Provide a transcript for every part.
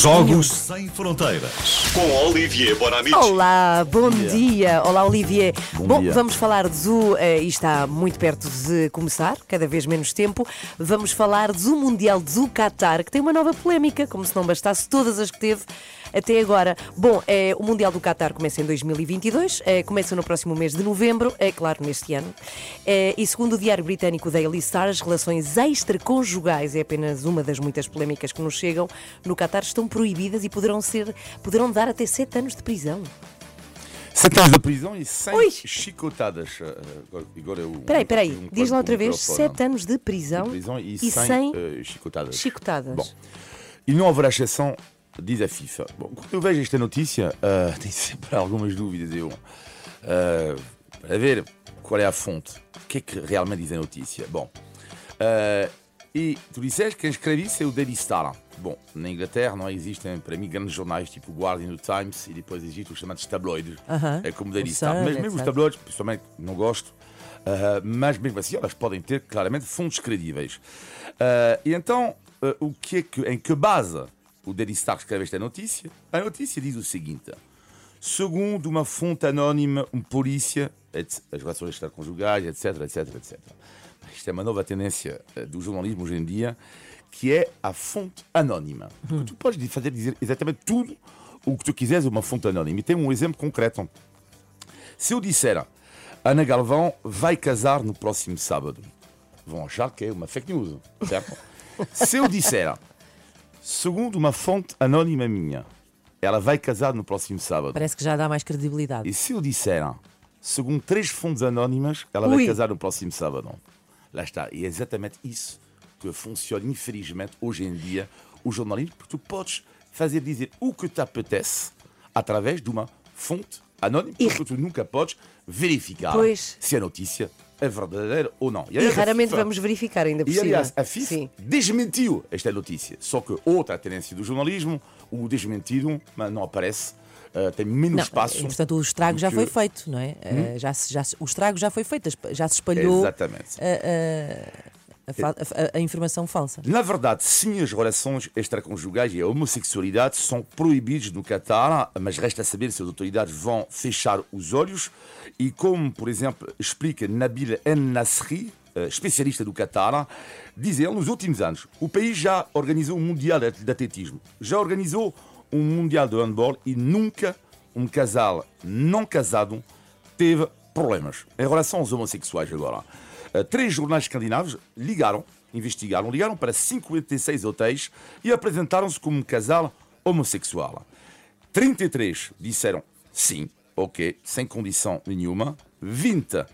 Jogos Sem Fronteiras com Olivier Bonamici. Olá, bom dia. Olá, Olivier. Bom dia. vamos falar do. eh, e está muito perto de começar, cada vez menos tempo. Vamos falar do Mundial do Qatar, que tem uma nova polémica, como se não bastasse todas as que teve até agora. Bom, eh, o Mundial do Qatar começa em 2022, eh, começa no próximo mês de novembro, é claro, neste ano. Eh, e segundo o diário britânico Daily Star, as relações extraconjugais, é apenas uma das muitas polémicas que nos chegam, no Qatar estão proibidas e poderão, ser, poderão dar até 7 anos de prisão. Sete anos de prisão e 100 Ui. chicotadas. eh, agora- eu. Peraí, peraí, um diz lá outra vez: microfone. 7 anos de prisão, de prisão e, e 100 100 eh, chicotadas. chicotadas. Bom, e não haverá exceção, diz a FIFA. Bom, quando eu vejo esta notícia, ah, tenho sempre algumas dúvidas. Eu, ah, para ver qual é a fonte, o que é que realmente diz a notícia. Bom, ah, e tu disseste que quem escreve isso é o Daily Star. Bom, na Inglaterra não existem, para mim, grandes jornais tipo o Guardian o Times e depois existem os chamados tabloides. Aham. É como o Daily O Star. Mas mesmo os tabloides, pessoalmente, não gosto. ah, mas mesmo assim, elas podem ter claramente fontes credíveis. Ah, e então, ah, o que é que, em que base o Daily Star escreve esta notícia? A notícia diz o seguinte: segundo uma fonte anónima, um polícia, as relações extraconjugais, etc, etc, etc. Isto é uma nova tendência ah, do jornalismo hoje em dia, que é a fonte anónima. Porque Tu podes fazer dizer exatamente tudo o que tu quiseres uma fonte anónima. E tem um exemplo concreto. Se eu disser Ana Galvão vai casar no próximo sábado, vão achar que é uma fake news, certo? Se eu disser, segundo uma fonte anónima minha, ela vai casar no próximo sábado, Parece que já dá mais credibilidade. e se eu disser, segundo três fontes anónimas, ela Ui. vai casar no próximo sábado, lá está. E é exatamente isso que funciona, infelizmente, hoje em dia, o jornalismo, porque tu podes fazer dizer o que te apetece através de uma fonte anónima, E- porque tu nunca podes verificar Pois. se a notícia é verdadeira ou não. E aliás, a raramente FIFA- vamos verificar ainda por e aliás, a FIFA Sim. desmentiu esta notícia. Só que outra tendência do jornalismo, o desmentido, mas não aparece, eh, tem menos Não, espaço. portanto, o estrago já que- foi feito, não é? Eh, já, se- já se- o estrago já foi feito, já se espalhou Exatamente. a, a a- a informação falsa. Na verdade, sim, as relações extraconjugais e a homossexualidade são proibidos no Catar, mas resta saber se as autoridades vão fechar os olhos. E como, por exemplo, explica Nabil En-Nasri, especialista do Catar, diz ele, nos últimos anos, o país já organizou um Mundial de atletismo, já organizou um Mundial de handball e nunca um casal não casado teve problemas em relação aos homossexuais agora. Uh, Três jornais escandinavos ligaram, investigaram, ligaram para 56 hotéis e apresentaram-se como um casal homossexual. 33 disseram sim, ok, sem condição nenhuma. 20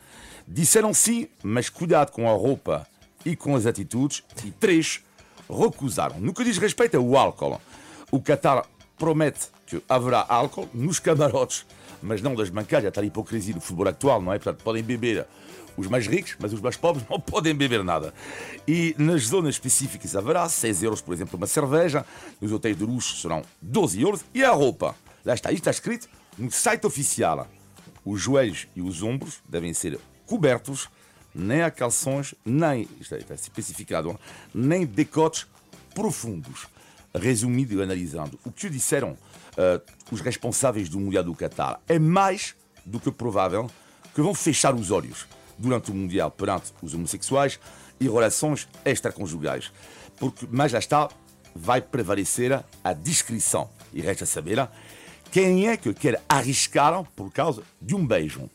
disseram sim, mas cuidado com a roupa e com as atitudes. E 3 recusaram. No que diz respeito ao álcool, o Qatar promete que haverá álcool nos camarotes, mas não das bancadas. Está a hipocrisia do futebol atual, não é? Portanto, podem beber os mais ricos, mas os mais pobres não podem beber nada. E nas zonas específicas haverá 6 euros, por exemplo, uma cerveja. Nos hotéis de luxo serão 12 euros. E a roupa? Lá está, isto está escrito no site oficial. Os joelhos e os ombros devem ser cobertos, nem há calções, nem, isto é, está especificado, nem decotes profundos. Resumido e analisando, o que disseram ah, os responsáveis do Mundial do Qatar é mais do que provável que vão fechar os olhos durante o Mundial perante os homossexuais e relações extraconjugais. Porque, mais lá está, vai prevalecer a discrição. E resta saber quem é que quer arriscar por causa de um beijo.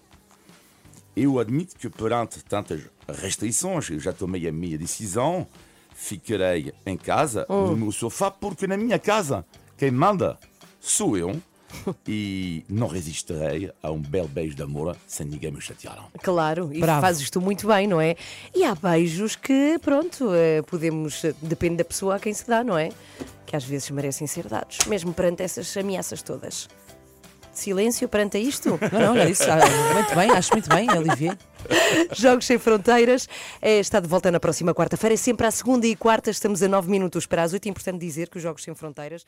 Eu admito que perante tantas restrições, eu já tomei a minha decisão, ficarei em casa, no meu sofá, porque na minha casa quem manda sou eu e não resistirei a um belo beijo de amor sem ninguém me chatear. Claro, e Bravo. fazes tu muito bem, não é? E há beijos que, pronto, eh, podemos. Depende da pessoa a quem se dá, não é? Que às vezes merecem ser dados, mesmo perante essas ameaças todas. Silêncio perante isto? Não, não, é isso. ah, Muito bem, acho muito bem, Olivier. Jogos Sem Fronteiras eh, está de volta na próxima quarta-feira. É sempre à segunda e quarta, estamos a nove minutos para as oito. É importante dizer que os Jogos Sem Fronteiras